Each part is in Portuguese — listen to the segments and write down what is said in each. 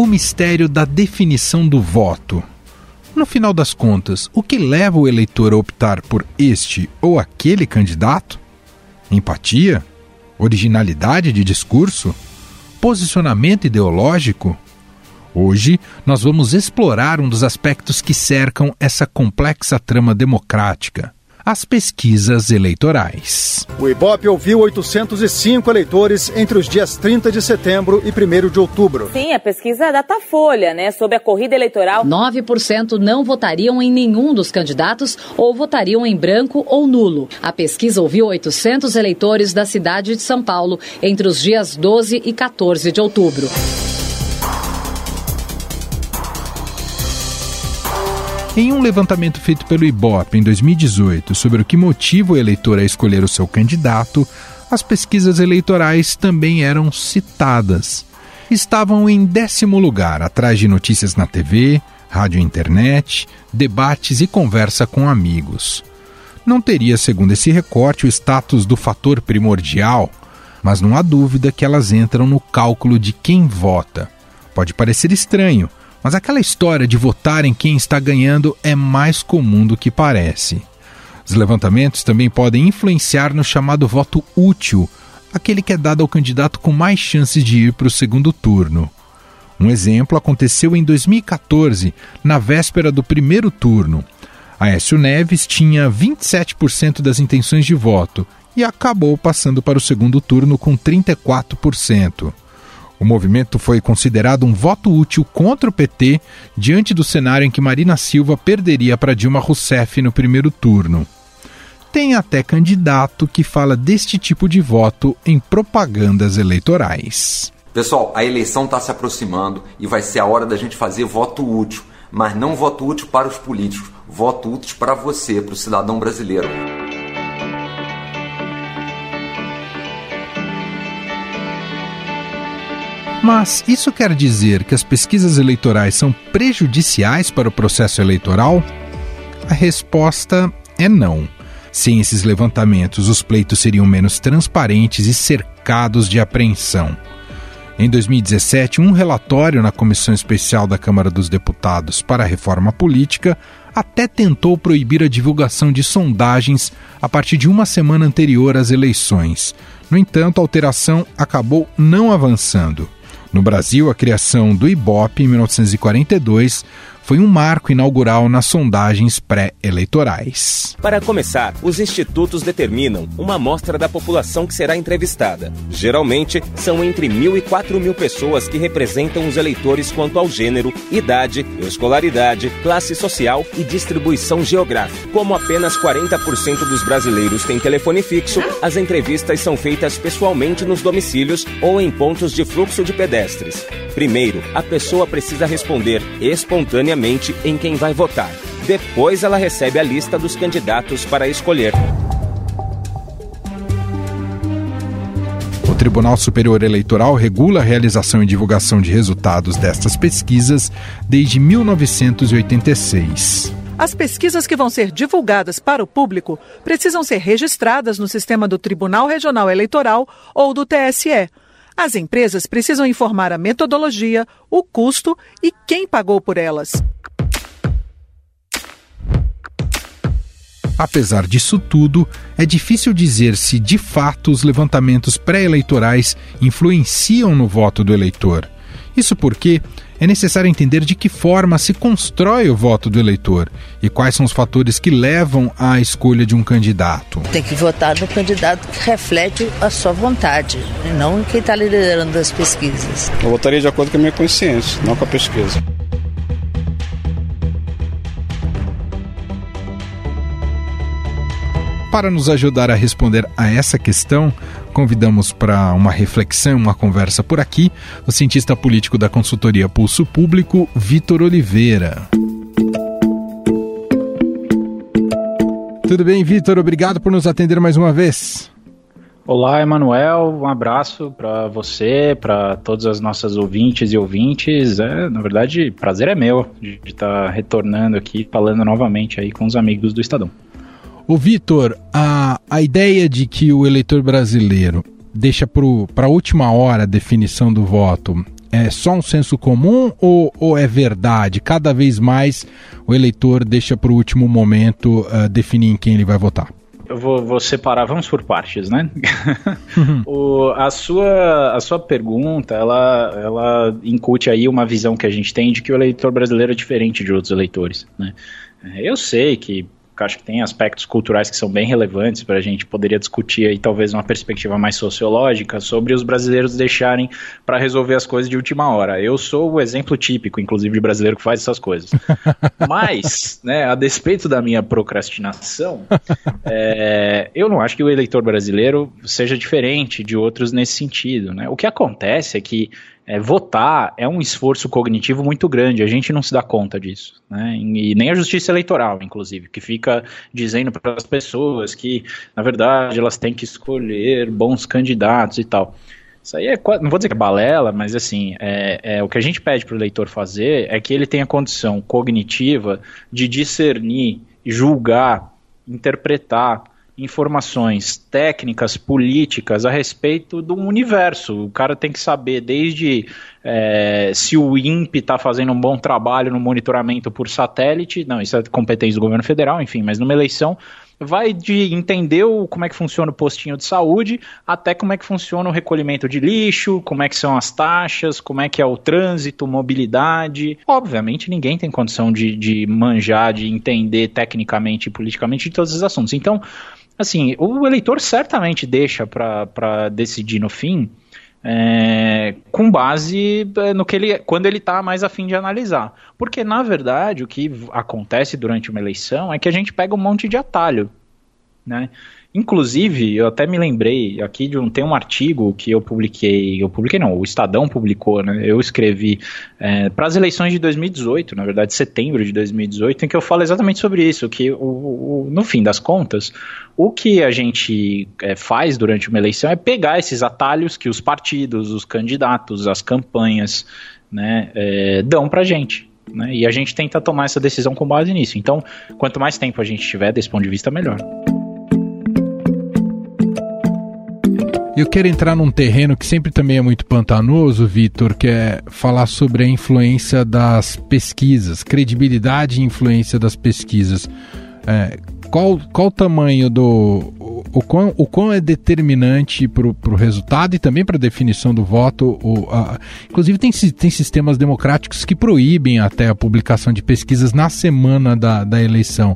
o mistério da definição do voto. No final das contas, o que leva o eleitor a optar por este ou aquele candidato? Empatia? Originalidade de discurso? Posicionamento ideológico? Hoje, nós vamos explorar um dos aspectos que cercam essa complexa trama democrática as pesquisas eleitorais. O Ibope ouviu 805 eleitores entre os dias 30 de setembro e 1 de outubro. Sim, a pesquisa é Datafolha, né, sobre a corrida eleitoral. 9% não votariam em nenhum dos candidatos ou votariam em branco ou nulo. A pesquisa ouviu 800 eleitores da cidade de São Paulo entre os dias 12 e 14 de outubro. Em um levantamento feito pelo Ibope em 2018 sobre o que motiva o eleitor a escolher o seu candidato, as pesquisas eleitorais também eram citadas. Estavam em décimo lugar, atrás de notícias na TV, rádio internet, debates e conversa com amigos. Não teria, segundo esse recorte, o status do fator primordial, mas não há dúvida que elas entram no cálculo de quem vota. Pode parecer estranho, mas aquela história de votar em quem está ganhando é mais comum do que parece. Os levantamentos também podem influenciar no chamado voto útil, aquele que é dado ao candidato com mais chances de ir para o segundo turno. Um exemplo aconteceu em 2014, na véspera do primeiro turno. Aécio Neves tinha 27% das intenções de voto e acabou passando para o segundo turno com 34%. O movimento foi considerado um voto útil contra o PT diante do cenário em que Marina Silva perderia para Dilma Rousseff no primeiro turno. Tem até candidato que fala deste tipo de voto em propagandas eleitorais. Pessoal, a eleição está se aproximando e vai ser a hora da gente fazer voto útil, mas não voto útil para os políticos, voto útil para você, para o cidadão brasileiro. Mas isso quer dizer que as pesquisas eleitorais são prejudiciais para o processo eleitoral? A resposta é não. Sem esses levantamentos, os pleitos seriam menos transparentes e cercados de apreensão. Em 2017, um relatório na Comissão Especial da Câmara dos Deputados para a Reforma Política até tentou proibir a divulgação de sondagens a partir de uma semana anterior às eleições. No entanto, a alteração acabou não avançando. No Brasil, a criação do IBOP em 1942 foi um marco inaugural nas sondagens pré-eleitorais. Para começar, os institutos determinam uma amostra da população que será entrevistada. Geralmente, são entre mil e quatro mil pessoas que representam os eleitores quanto ao gênero, idade, escolaridade, classe social e distribuição geográfica. Como apenas 40% dos brasileiros têm telefone fixo, as entrevistas são feitas pessoalmente nos domicílios ou em pontos de fluxo de pedestres. Primeiro, a pessoa precisa responder espontaneamente em quem vai votar. Depois, ela recebe a lista dos candidatos para escolher. O Tribunal Superior Eleitoral regula a realização e divulgação de resultados destas pesquisas desde 1986. As pesquisas que vão ser divulgadas para o público precisam ser registradas no sistema do Tribunal Regional Eleitoral ou do TSE as empresas precisam informar a metodologia, o custo e quem pagou por elas. Apesar disso tudo, é difícil dizer se de fato os levantamentos pré-eleitorais influenciam no voto do eleitor. Isso porque é necessário entender de que forma se constrói o voto do eleitor e quais são os fatores que levam à escolha de um candidato. Tem que votar no candidato que reflete a sua vontade, e não em quem está liderando as pesquisas. Eu votaria de acordo com a minha consciência, não com a pesquisa. Para nos ajudar a responder a essa questão, convidamos para uma reflexão, uma conversa por aqui, o cientista político da consultoria Pulso Público, Vitor Oliveira. Tudo bem, Vitor? Obrigado por nos atender mais uma vez. Olá, Emanuel. Um abraço para você, para todas as nossas ouvintes e ouvintes. É, na verdade, prazer é meu de estar tá retornando aqui, falando novamente aí com os amigos do Estadão. O Vitor, a, a ideia de que o eleitor brasileiro deixa para a última hora a definição do voto é só um senso comum ou, ou é verdade? Cada vez mais o eleitor deixa para o último momento uh, definir em quem ele vai votar. Eu vou, vou, separar, vamos por partes, né? Uhum. o, a, sua, a sua pergunta, ela, ela incute aí uma visão que a gente tem de que o eleitor brasileiro é diferente de outros eleitores, né? Eu sei que eu acho que tem aspectos culturais que são bem relevantes para a gente poderia discutir aí talvez uma perspectiva mais sociológica sobre os brasileiros deixarem para resolver as coisas de última hora. Eu sou o exemplo típico, inclusive, de brasileiro que faz essas coisas. Mas, né, a despeito da minha procrastinação, é, eu não acho que o eleitor brasileiro seja diferente de outros nesse sentido. Né? O que acontece é que é, votar é um esforço cognitivo muito grande, a gente não se dá conta disso. Né? E nem a justiça eleitoral, inclusive, que fica dizendo para as pessoas que, na verdade, elas têm que escolher bons candidatos e tal. Isso aí é, não vou dizer que é balela, mas assim, é, é o que a gente pede para o eleitor fazer é que ele tenha condição cognitiva de discernir, julgar, interpretar informações técnicas, políticas a respeito do universo. O cara tem que saber desde é, se o INPE está fazendo um bom trabalho no monitoramento por satélite, não, isso é competência do governo federal, enfim, mas numa eleição vai de entender o, como é que funciona o postinho de saúde até como é que funciona o recolhimento de lixo, como é que são as taxas, como é que é o trânsito, mobilidade. Obviamente ninguém tem condição de, de manjar, de entender tecnicamente e politicamente de todos os assuntos. Então, assim, o eleitor certamente deixa para decidir no fim é, com base é, no que ele quando ele está mais afim de analisar. Porque, na verdade, o que acontece durante uma eleição é que a gente pega um monte de atalho. Né? Inclusive, eu até me lembrei aqui de um tem um artigo que eu publiquei, eu publiquei não, o Estadão publicou, né? Eu escrevi é, para as eleições de 2018, na verdade, setembro de 2018, em que eu falo exatamente sobre isso, que o, o no fim das contas, o que a gente é, faz durante uma eleição é pegar esses atalhos que os partidos, os candidatos, as campanhas, né, é, dão para gente. Né? E a gente tenta tomar essa decisão com base nisso. Então, quanto mais tempo a gente tiver desse ponto de vista, melhor. Eu quero entrar num terreno que sempre também é muito pantanoso, Vitor, que é falar sobre a influência das pesquisas, credibilidade e influência das pesquisas. É, qual, qual o tamanho do. O quão, o quão é determinante para o resultado e também para a definição do voto? O, a, inclusive, tem, tem sistemas democráticos que proíbem até a publicação de pesquisas na semana da, da eleição.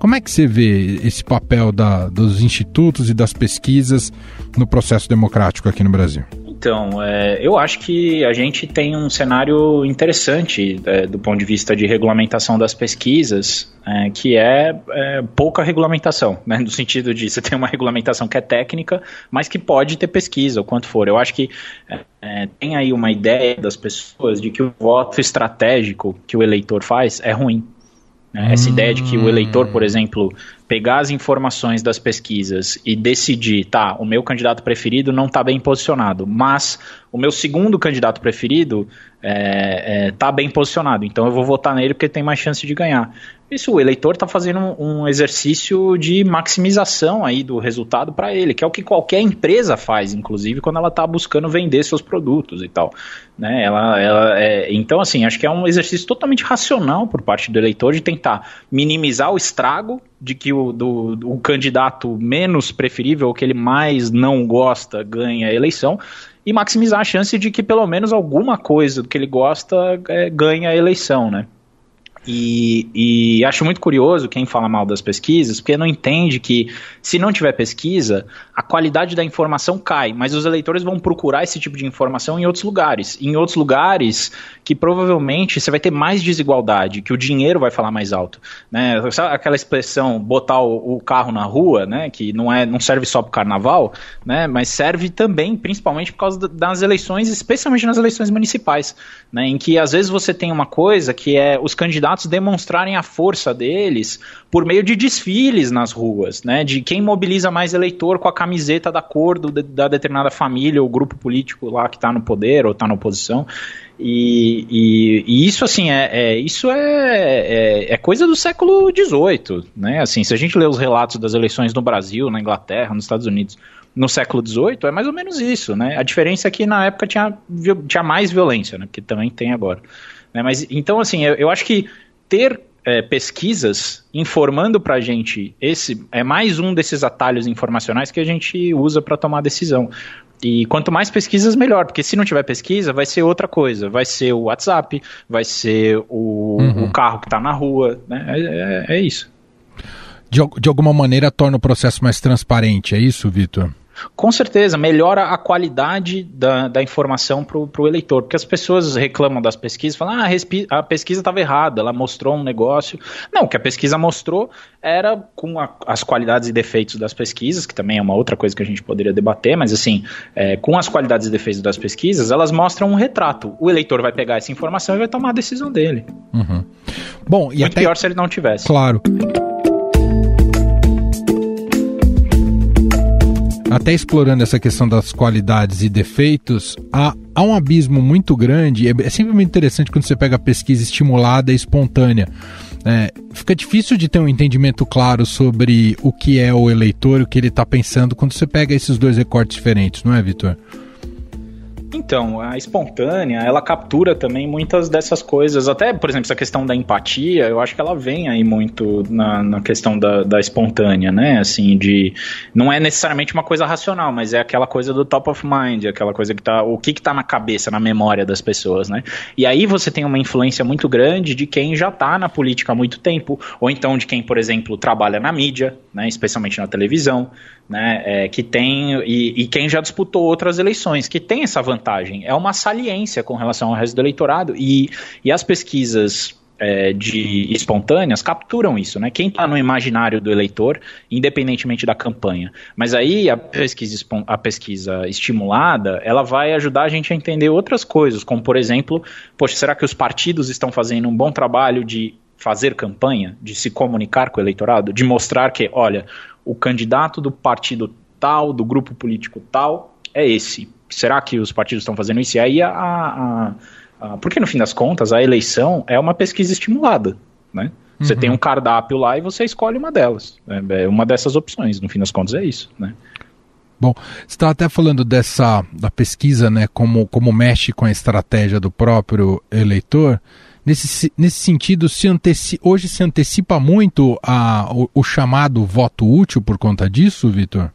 Como é que você vê esse papel da, dos institutos e das pesquisas no processo democrático aqui no Brasil? Então, é, eu acho que a gente tem um cenário interessante é, do ponto de vista de regulamentação das pesquisas, é, que é, é pouca regulamentação, né, no sentido de você ter uma regulamentação que é técnica, mas que pode ter pesquisa, o quanto for. Eu acho que é, é, tem aí uma ideia das pessoas de que o voto estratégico que o eleitor faz é ruim. Né? Essa hum. ideia de que o eleitor, por exemplo, pegar as informações das pesquisas e decidir, tá, o meu candidato preferido não está bem posicionado, mas o meu segundo candidato preferido está é, é, tá bem posicionado, então eu vou votar nele porque tem mais chance de ganhar. Isso, o eleitor está fazendo um, um, exercício de maximização aí do resultado para ele, que é o que qualquer empresa faz, inclusive quando ela está buscando vender seus produtos e tal. Né? Ela, ela é, então, assim, acho que é um exercício totalmente racional por parte do eleitor de tentar minimizar o estrago de que o, do, do candidato menos preferível, o que ele mais não gosta, ganha a eleição, e maximizar a chance de que pelo menos alguma coisa do que ele gosta é, ganhe a eleição, né? E, e, acho muito curioso quem fala mal das pesquisas, porque não entende que se não tiver pesquisa, a qualidade da informação cai, mas os eleitores vão procurar esse tipo de informação em outros lugares. Em outros lugares que provavelmente você vai ter mais desigualdade, que o dinheiro vai falar mais alto. Né? Sabe aquela expressão botar o, o carro na rua, né? que não, é, não serve só para o carnaval, né? mas serve também, principalmente por causa das eleições, especialmente nas eleições municipais, né? em que às vezes você tem uma coisa que é os candidatos candidatos demonstrarem a força deles por meio de desfiles nas ruas, né? De quem mobiliza mais eleitor com a camiseta da cor do, da determinada família ou grupo político lá que está no poder ou está na oposição. E, e, e, isso assim é, é isso é, é, é, coisa do século XVIII, né? Assim, se a gente lê os relatos das eleições no Brasil, na Inglaterra, nos Estados Unidos, no século XVIII, é mais ou menos isso, né? A diferença é que na época tinha, tinha mais violência, né? Que também tem agora. Né? Mas então assim, eu, eu acho que ter é, pesquisas informando para a gente esse é mais um desses atalhos informacionais que a gente usa para tomar decisão. E quanto mais pesquisas, melhor, porque se não tiver pesquisa, vai ser outra coisa. Vai ser o WhatsApp, vai ser o, uhum. o carro que está na rua, né? É, é, é isso. De, de alguma maneira torna o processo mais transparente, é isso, Vitor? Com certeza melhora a qualidade da, da informação para o eleitor, porque as pessoas reclamam das pesquisas, falam, ah, a pesquisa estava errada, ela mostrou um negócio. Não, o que a pesquisa mostrou era com a, as qualidades e defeitos das pesquisas, que também é uma outra coisa que a gente poderia debater, mas assim, é, com as qualidades e defeitos das pesquisas, elas mostram um retrato. O eleitor vai pegar essa informação e vai tomar a decisão dele. Uhum. Bom, e Muito até... pior se ele não tivesse. Claro. Até explorando essa questão das qualidades e defeitos, há, há um abismo muito grande. É, é sempre muito interessante quando você pega a pesquisa estimulada e espontânea. É, fica difícil de ter um entendimento claro sobre o que é o eleitor, o que ele está pensando, quando você pega esses dois recortes diferentes, não é, Vitor? Então, a espontânea, ela captura também muitas dessas coisas. Até, por exemplo, essa questão da empatia, eu acho que ela vem aí muito na, na questão da, da espontânea, né? Assim, de. Não é necessariamente uma coisa racional, mas é aquela coisa do top of mind, aquela coisa que tá. O que que tá na cabeça, na memória das pessoas, né? E aí você tem uma influência muito grande de quem já tá na política há muito tempo, ou então de quem, por exemplo, trabalha na mídia, né? Especialmente na televisão né, é, que tem e, e, quem já disputou outras eleições, que tem essa vantagem. É uma saliência com relação ao resto do eleitorado e, e as pesquisas é, de espontâneas capturam isso, né? Quem está no imaginário do eleitor, independentemente da campanha. Mas aí a pesquisa, a pesquisa estimulada, ela vai ajudar a gente a entender outras coisas, como por exemplo, poxa, será que os partidos estão fazendo um bom trabalho de fazer campanha, de se comunicar com o eleitorado, de mostrar que, olha, o candidato do partido tal, do grupo político tal, é esse. Será que os partidos estão fazendo isso? E aí a, a, a, porque no fim das contas a eleição é uma pesquisa estimulada, né? Você uhum. tem um cardápio lá e você escolhe uma delas. É, é uma dessas opções, no fim das contas é isso, né? Bom, você estava até falando dessa da pesquisa, né? Como, como mexe com a estratégia do próprio eleitor. Nesse, nesse sentido, se anteci, hoje se antecipa muito a, o, o chamado voto útil por conta disso, Vitor?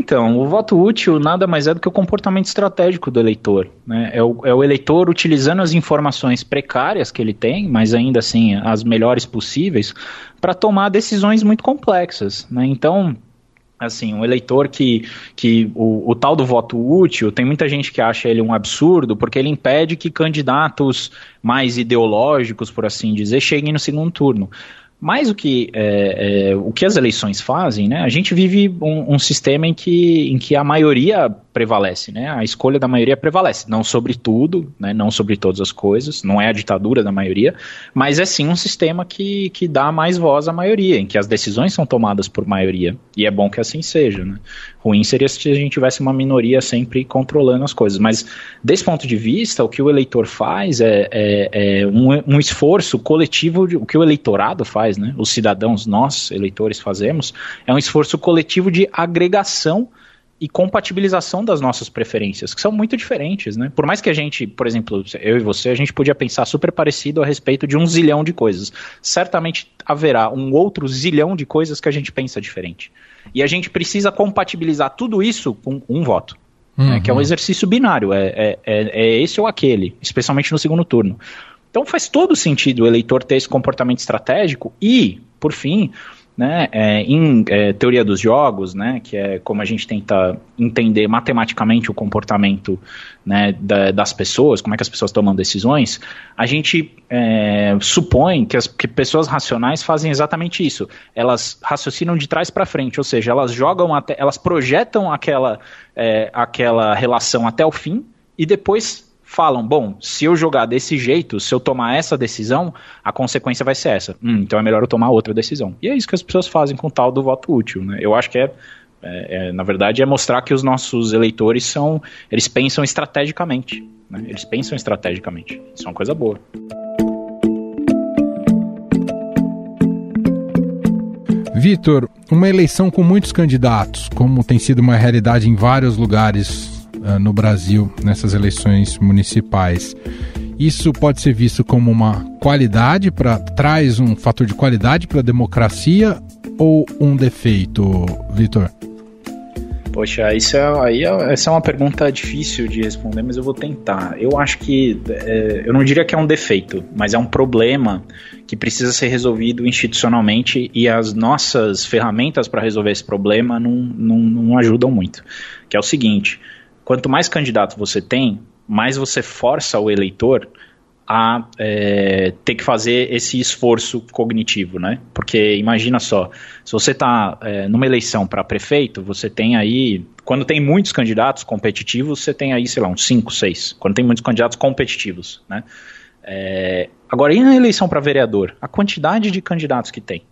Então, o voto útil nada mais é do que o comportamento estratégico do eleitor. Né? É, o, é o eleitor utilizando as informações precárias que ele tem, mas ainda assim as melhores possíveis, para tomar decisões muito complexas. Né? Então, assim, um eleitor que, que o, o, tal do voto útil, tem muita gente que acha ele um absurdo, porque ele impede que candidatos mais ideológicos, por assim dizer, cheguem no segundo turno. Mais o que, é, é, o que as eleições fazem, né? A gente vive um, um, sistema em que, em que a maioria prevalece, né? A escolha da maioria prevalece, não sobre tudo, né? Não sobre todas as coisas, não é a ditadura da maioria, mas é sim um sistema que, que dá mais voz à maioria, em que as decisões são tomadas por maioria, e é bom que assim seja, né? Ruim seria se a gente tivesse uma minoria sempre controlando as coisas, mas desse ponto de vista, o que o eleitor faz é, é, é um, um esforço coletivo, de, o que o eleitorado faz né? Os cidadãos, nós, eleitores, fazemos, é um esforço coletivo de agregação e compatibilização das nossas preferências, que são muito diferentes, né? Por mais que a gente, por exemplo, eu e você, a gente podia pensar super parecido a respeito de um zilhão de coisas. Certamente haverá um outro zilhão de coisas que a gente pensa diferente. E a gente precisa compatibilizar tudo isso com um voto. Uhum. Né? Que é um exercício binário, é, é, é, é esse ou aquele, especialmente no segundo turno. Então faz todo sentido o eleitor ter esse comportamento estratégico e, por fim, né, é, em é, teoria dos jogos, né, que é como a gente tenta entender matematicamente o comportamento né, da, das pessoas, como é que as pessoas tomam decisões, a gente é, supõe que as que pessoas racionais fazem exatamente isso. Elas raciocinam de trás para frente, ou seja, elas jogam até, elas projetam aquela, é, aquela relação até o fim e depois falam: bom, se eu jogar desse jeito, se eu tomar essa decisão, a consequência vai ser essa. Hum, então é melhor eu tomar outra decisão. E é isso que as pessoas fazem com o tal do voto útil. Né? Eu acho que é, é, é, na verdade, é mostrar que os nossos eleitores são. Eles pensam estrategicamente. Né? Eles pensam estrategicamente. Isso é uma coisa boa. Vitor, uma eleição com muitos candidatos, como tem sido uma realidade em vários lugares uh, no Brasil nessas eleições municipais, isso pode ser visto como uma qualidade para traz um fator de qualidade para a democracia ou um defeito, Vitor? Poxa, isso é, aí é, essa é uma pergunta difícil de responder, mas eu vou tentar. Eu acho que, é, eu não diria que é um defeito, mas é um problema que precisa ser resolvido institucionalmente e as nossas ferramentas para resolver esse problema não, não, não ajudam muito. Que é o seguinte: quanto mais candidatos você tem, mais você força o eleitor a é, ter que fazer esse esforço cognitivo, né? Porque imagina só, se você está é, numa eleição para prefeito, você tem aí, quando tem muitos candidatos competitivos, você tem aí, sei lá, uns 5, 6. Quando tem muitos candidatos competitivos, né? É, agora, e na eleição para vereador? A quantidade de candidatos que tem.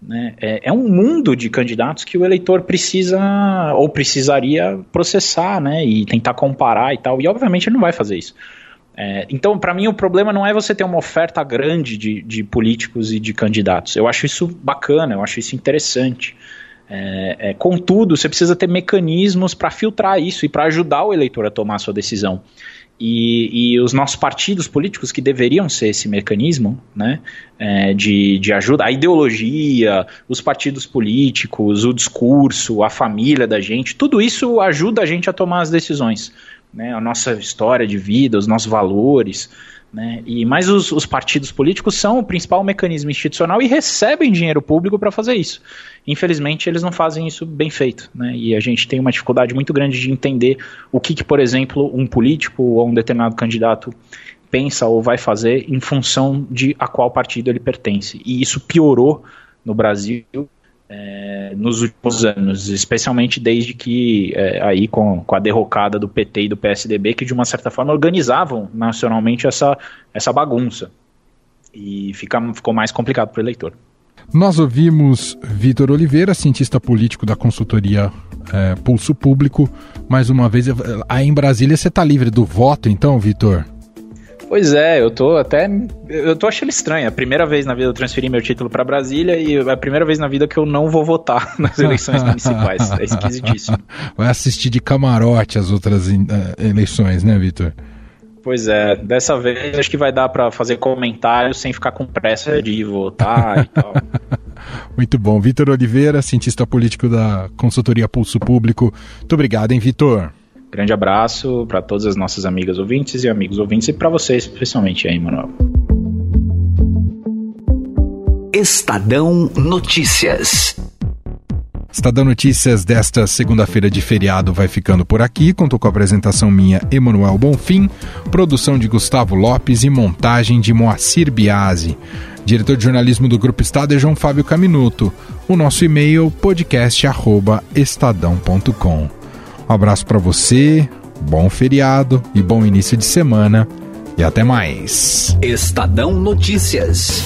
Né? É, é, um mundo de candidatos que o eleitor precisa ou precisaria processar né? e tentar comparar e tal. E obviamente ele não vai fazer isso. É, então, para mim, o problema não é você ter uma oferta grande de, de políticos e de candidatos. Eu acho isso bacana, eu acho isso interessante. É, é, contudo, você precisa ter mecanismos para filtrar isso e para ajudar o eleitor a tomar a sua decisão. E, e, os nossos partidos políticos, que deveriam ser esse mecanismo né, é, de, de ajuda, a ideologia, os partidos políticos, o discurso, a família da gente, tudo isso ajuda a gente a tomar as decisões né, a nossa história de vida, os nossos valores. Né, e mas os, os, partidos políticos são o principal mecanismo institucional e recebem dinheiro público para fazer isso. Infelizmente, eles não fazem isso bem feito. Né, e a gente tem uma dificuldade muito grande de entender o que, que, por exemplo, um político ou um determinado candidato pensa ou vai fazer em função de a qual partido ele pertence. E isso piorou no Brasil é, nos últimos anos, especialmente desde que é, aí com, com a derrocada do PT e do PSDB, que de uma certa forma organizavam nacionalmente essa, essa bagunça. E fica, ficou mais complicado para o eleitor. Nós ouvimos Vitor Oliveira, cientista político da consultoria é, Pulso Público. Mais uma vez, aí em Brasília você está livre do voto, então, Vitor? Pois é, eu tô até. Eu tô achando estranho. A primeira vez na vida eu transferi meu título para Brasília e é a primeira vez na vida que eu não vou votar nas eleições municipais. É esquisitíssimo. Vai assistir de camarote as outras uh, eleições, né, Vitor? Pois é, dessa vez acho que vai dar para fazer comentários sem ficar com pressa de votar e tal. Muito bom. Vitor Oliveira, cientista político da consultoria Pulso Público. Muito obrigado, hein, Vitor? Grande abraço para todas as nossas amigas ouvintes e amigos ouvintes e para você especialmente aí, Manuel. Estadão Notícias. Estadão Notícias desta segunda-feira de feriado vai ficando por aqui. Contou com a apresentação minha, Emanuel Bonfim, produção de Gustavo Lopes e montagem de Moacir Biasi. Diretor de jornalismo do Grupo Estado é João Fábio Caminuto. O nosso e-mail podcast@estadão.com. Um abraço para você, bom feriado e bom início de semana e até mais. Estadão Notícias.